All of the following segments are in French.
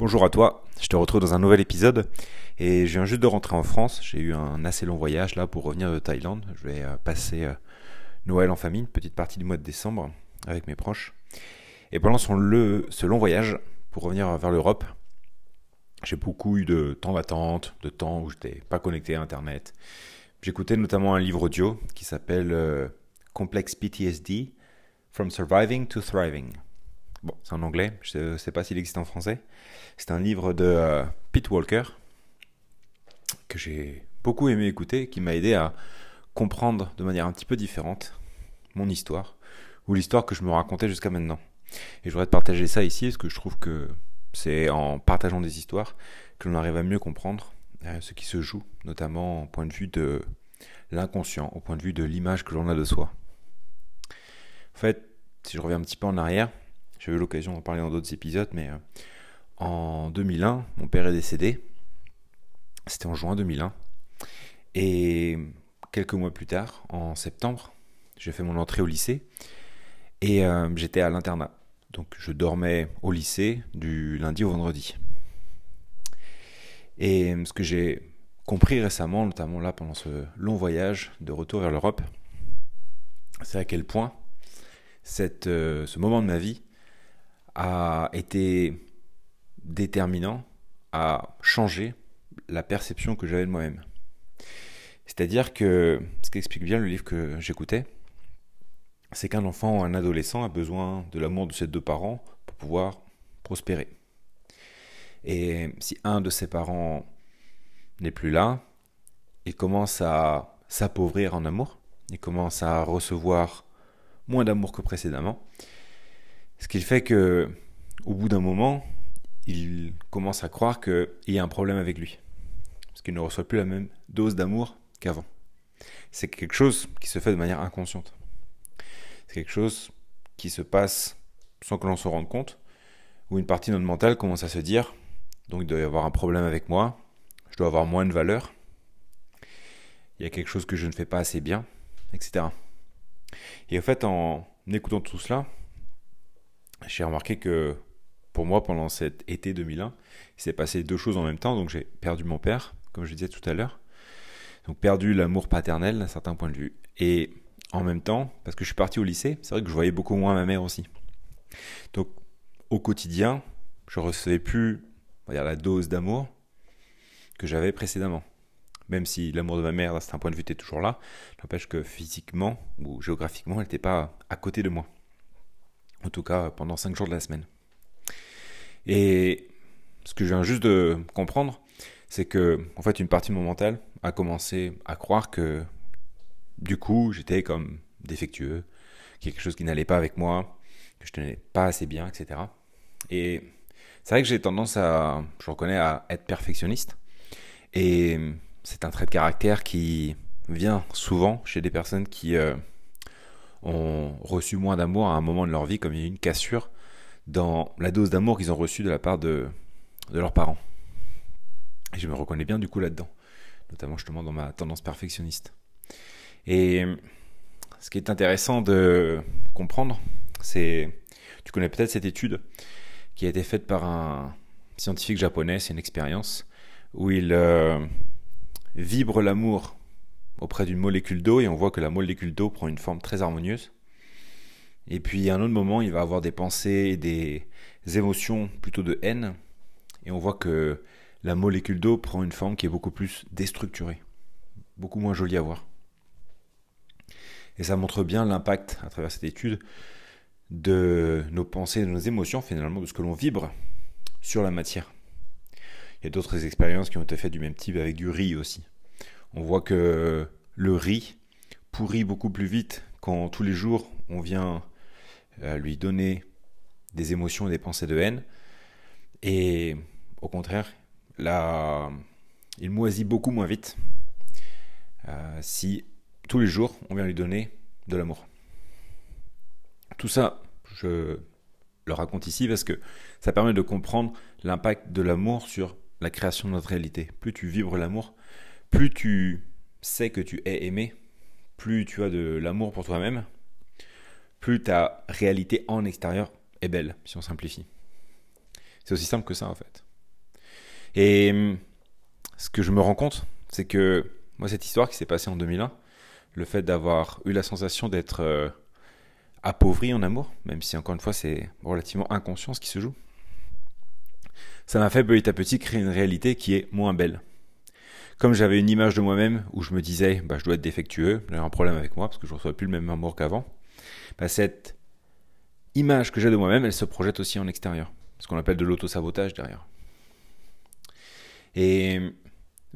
Bonjour à toi, je te retrouve dans un nouvel épisode et je viens juste de rentrer en France. J'ai eu un assez long voyage là pour revenir de Thaïlande. Je vais euh, passer euh, Noël en famille, une petite partie du mois de décembre avec mes proches. Et pendant son le, ce long voyage pour revenir vers l'Europe, j'ai beaucoup eu de temps d'attente, de temps où je n'étais pas connecté à Internet. J'écoutais notamment un livre audio qui s'appelle euh, Complex PTSD From Surviving to Thriving. Bon, c'est en anglais, je ne sais pas s'il existe en français. C'est un livre de euh, Pete Walker que j'ai beaucoup aimé écouter, qui m'a aidé à comprendre de manière un petit peu différente mon histoire, ou l'histoire que je me racontais jusqu'à maintenant. Et je voudrais te partager ça ici, parce que je trouve que c'est en partageant des histoires que l'on arrive à mieux comprendre euh, ce qui se joue, notamment au point de vue de l'inconscient, au point de vue de l'image que l'on a de soi. En fait, si je reviens un petit peu en arrière, j'ai eu l'occasion d'en parler dans d'autres épisodes, mais euh, en 2001, mon père est décédé. C'était en juin 2001. Et quelques mois plus tard, en septembre, j'ai fait mon entrée au lycée et euh, j'étais à l'internat. Donc je dormais au lycée du lundi au vendredi. Et ce que j'ai compris récemment, notamment là pendant ce long voyage de retour vers l'Europe, c'est à quel point euh, ce moment de ma vie a été déterminant à changer la perception que j'avais de moi-même. C'est-à-dire que ce qu'explique bien le livre que j'écoutais, c'est qu'un enfant ou un adolescent a besoin de l'amour de ses deux parents pour pouvoir prospérer. Et si un de ses parents n'est plus là, il commence à s'appauvrir en amour, il commence à recevoir moins d'amour que précédemment, ce qui fait que, au bout d'un moment, il commence à croire qu'il y a un problème avec lui. Parce qu'il ne reçoit plus la même dose d'amour qu'avant. C'est quelque chose qui se fait de manière inconsciente. C'est quelque chose qui se passe sans que l'on se rende compte, où une partie de notre mental commence à se dire, donc il doit y avoir un problème avec moi, je dois avoir moins de valeur, il y a quelque chose que je ne fais pas assez bien, etc. Et en fait, en écoutant tout cela, j'ai remarqué que pour moi, pendant cet été 2001, il s'est passé deux choses en même temps. Donc j'ai perdu mon père, comme je disais tout à l'heure. Donc perdu l'amour paternel d'un certain point de vue. Et en même temps, parce que je suis parti au lycée, c'est vrai que je voyais beaucoup moins ma mère aussi. Donc au quotidien, je recevais plus la dose d'amour que j'avais précédemment. Même si l'amour de ma mère, d'un certain point de vue, était toujours là, n'empêche que physiquement ou géographiquement, elle n'était pas à côté de moi en tout cas pendant 5 jours de la semaine. Et ce que je viens juste de comprendre, c'est que en fait une partie de mon mental a commencé à croire que du coup j'étais comme défectueux, quelque chose qui n'allait pas avec moi, que je tenais pas assez bien, etc. Et c'est vrai que j'ai tendance à, je reconnais, à être perfectionniste. Et c'est un trait de caractère qui vient souvent chez des personnes qui euh, ont reçu moins d'amour à un moment de leur vie, comme il y a eu une cassure dans la dose d'amour qu'ils ont reçue de la part de, leurs parents. Et je me reconnais bien du coup là-dedans, notamment justement dans ma tendance perfectionniste. Et ce qui est intéressant de comprendre, c'est, tu connais peut-être cette étude qui a été faite par un scientifique japonais, c'est une expérience, où il euh, vibre l'amour auprès d'une molécule d'eau et on voit que la molécule d'eau prend une forme très harmonieuse. Et puis à un autre moment, il va avoir des pensées et des émotions plutôt de haine. Et on voit que la molécule d'eau prend une forme qui est beaucoup plus déstructurée, beaucoup moins jolie à voir. Et ça montre bien l'impact à travers cette étude de nos pensées, de nos émotions, finalement, de ce que l'on vibre sur la matière. Il y a d'autres expériences qui ont été faites du même type avec du riz aussi on voit que le riz pourrit beaucoup plus vite quand tous les jours on vient euh, lui donner des émotions et des pensées de haine. Et au contraire, là, il moisit beaucoup moins vite euh, si tous les jours on vient lui donner de l'amour. Tout ça, je le raconte ici parce que ça permet de comprendre l'impact de l'amour sur la création de notre réalité. Plus tu vibres l'amour, plus tu sais que tu es aimé, plus tu as de l'amour pour toi-même, plus ta réalité en extérieur est belle, si on simplifie. C'est aussi simple que ça en fait. Et ce que je me rends compte, c'est que moi, cette histoire qui s'est passée en 2001, le fait d'avoir eu la sensation d'être euh, appauvri en amour, même si encore une fois c'est relativement inconscient ce qui se joue, ça m'a fait petit à petit créer une réalité qui est moins belle. Comme j'avais une image de moi-même où je me disais, bah, je dois être défectueux, j'ai un problème avec moi parce que je ne reçois plus le même amour qu'avant, bah, cette image que j'ai de moi-même, elle se projette aussi en extérieur. Ce qu'on appelle de l'auto-sabotage derrière. Et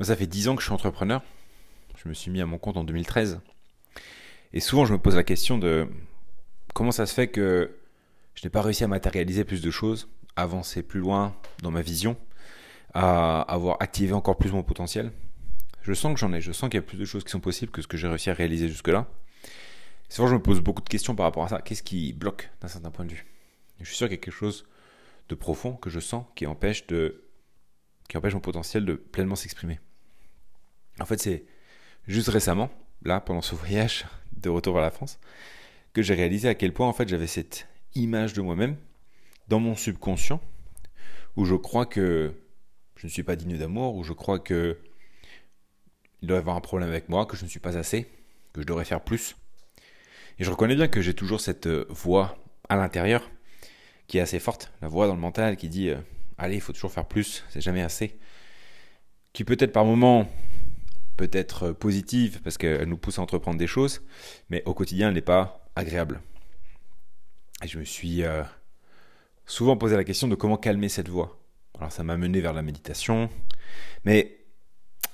ça fait 10 ans que je suis entrepreneur. Je me suis mis à mon compte en 2013. Et souvent, je me pose la question de comment ça se fait que je n'ai pas réussi à matérialiser plus de choses, avancer plus loin dans ma vision, à avoir activé encore plus mon potentiel. Je sens que j'en ai, je sens qu'il y a plus de choses qui sont possibles que ce que j'ai réussi à réaliser jusque-là. Souvent, je me pose beaucoup de questions par rapport à ça. Qu'est-ce qui bloque d'un certain point de vue? Je suis sûr qu'il y a quelque chose de profond que je sens qui empêche, de, qui empêche mon potentiel de pleinement s'exprimer. En fait, c'est juste récemment, là, pendant ce voyage de retour vers la France, que j'ai réalisé à quel point en fait j'avais cette image de moi-même dans mon subconscient où je crois que je ne suis pas digne d'amour, où je crois que il doit y avoir un problème avec moi, que je ne suis pas assez, que je devrais faire plus. Et je reconnais bien que j'ai toujours cette euh, voix à l'intérieur qui est assez forte, la voix dans le mental qui dit euh, allez, il faut toujours faire plus, c'est jamais assez. Qui peut-être par moments peut être euh, positive parce qu'elle nous pousse à entreprendre des choses, mais au quotidien, elle n'est pas agréable. Et je me suis souvent posé la question de comment calmer cette voix. Alors ça m'a mené vers la méditation, mais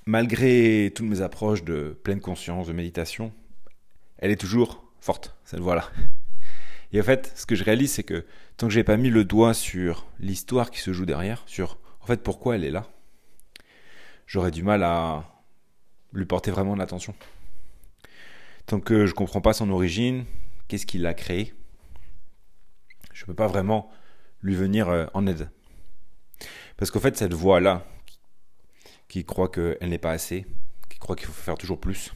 malgré toutes mes approches de pleine conscience, de méditation, elle est toujours forte, cette voix-là. Et en fait, ce que je réalise, c'est que tant que j'ai pas mis le doigt sur l'histoire qui se joue derrière, sur en fait pourquoi elle est là, j'aurais du mal à lui porter vraiment de l'attention. Tant que je comprends pas son origine, qu'est-ce qui l'a créé, je peux pas vraiment lui venir euh, en aide. Parce qu'en fait, cette voix-là, qui croit qu'elle n'est pas assez, qui croit qu'il faut faire toujours plus,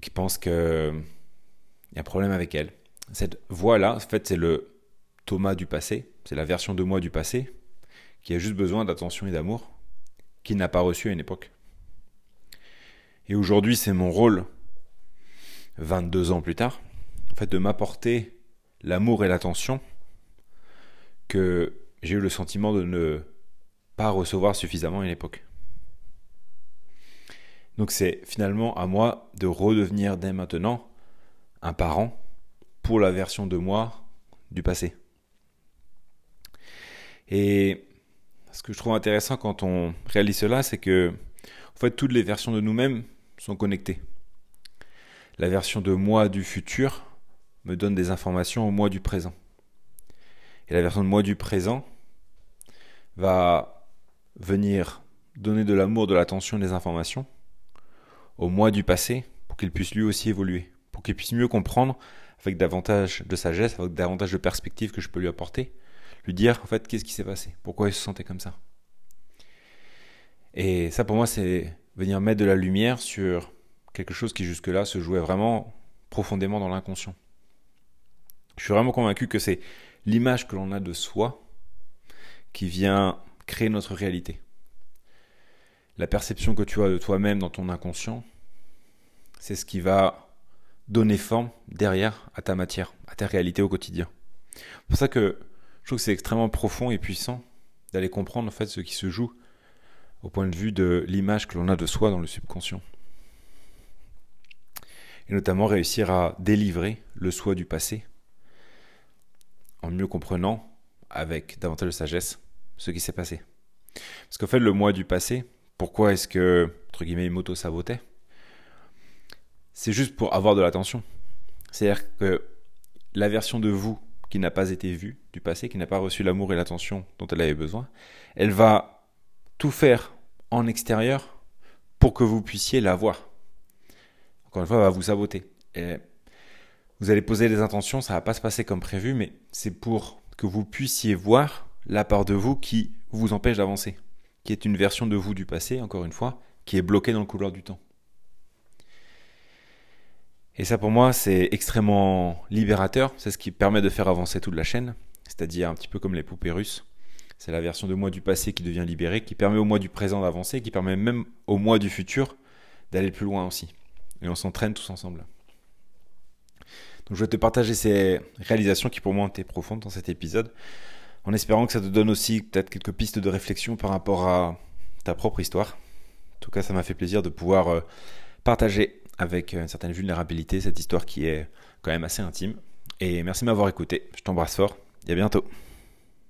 qui pense qu'il y a un problème avec elle. Cette voix-là, en fait, c'est le Thomas du passé, c'est la version de moi du passé, qui a juste besoin d'attention et d'amour, qu'il n'a pas reçu à une époque. Et aujourd'hui, c'est mon rôle, 22 ans plus tard, en fait, de m'apporter l'amour et l'attention que j'ai eu le sentiment de ne pas recevoir suffisamment à une époque. Donc c'est finalement à moi de redevenir dès maintenant un parent pour la version de moi du passé. Et ce que je trouve intéressant quand on réalise cela, c'est que en fait toutes les versions de nous-mêmes sont connectées. La version de moi du futur me donne des informations au moi du présent. Et la version de moi du présent va venir donner de l'amour, de l'attention, des informations au moi du passé pour qu'il puisse lui aussi évoluer, pour qu'il puisse mieux comprendre avec davantage de sagesse, avec davantage de perspective que je peux lui apporter, lui dire en fait qu'est-ce qui s'est passé, pourquoi il se sentait comme ça? Et ça pour moi c'est venir mettre de la lumière sur quelque chose qui jusque-là se jouait vraiment profondément dans l'inconscient. Je suis vraiment convaincu que c'est l'image que l'on a de soi qui vient créer notre réalité la perception que tu as de toi-même dans ton inconscient, c'est ce qui va donner forme derrière à ta matière, à ta réalité au quotidien. C'est pour ça que je trouve que c'est extrêmement profond et puissant d'aller comprendre en fait ce qui se joue au point de vue de l'image que l'on a de soi dans le subconscient. Et notamment réussir à délivrer le soi du passé en mieux comprenant avec davantage de sagesse ce qui s'est passé. Parce qu'en fait, le moi du passé, pourquoi est-ce que, entre guillemets, il m'auto-sabotait C'est juste pour avoir de l'attention. C'est-à-dire que la version de vous qui n'a pas été vue du passé, qui n'a pas reçu l'amour et l'attention dont elle avait besoin, elle va tout faire en extérieur pour que vous puissiez la voir. Encore une fois, elle va vous saboter. Vous allez poser des intentions, ça va pas se passer comme prévu, mais c'est pour que vous puissiez voir la part de vous qui vous empêche d'avancer qui est une version de vous du passé, encore une fois, qui est bloquée dans le couloir du temps. Et ça pour moi c'est extrêmement libérateur, c'est ce qui permet de faire avancer toute la chaîne, c'est-à-dire un petit peu comme les poupées russes. C'est la version de moi du passé qui devient libérée, qui permet au moi du présent d'avancer, qui permet même au moi du futur d'aller plus loin aussi. Et on s'entraîne tous ensemble. Donc je vais te partager ces réalisations qui pour moi ont été profondes dans cet épisode, en espérant que ça te donne aussi peut-être quelques pistes de réflexion par rapport à ta propre histoire. En tout cas, ça m'a fait plaisir de pouvoir euh, partager avec une certaine vulnérabilité cette histoire qui est quand même assez intime. Et merci de m'avoir écouté. Je t'embrasse fort et à bientôt.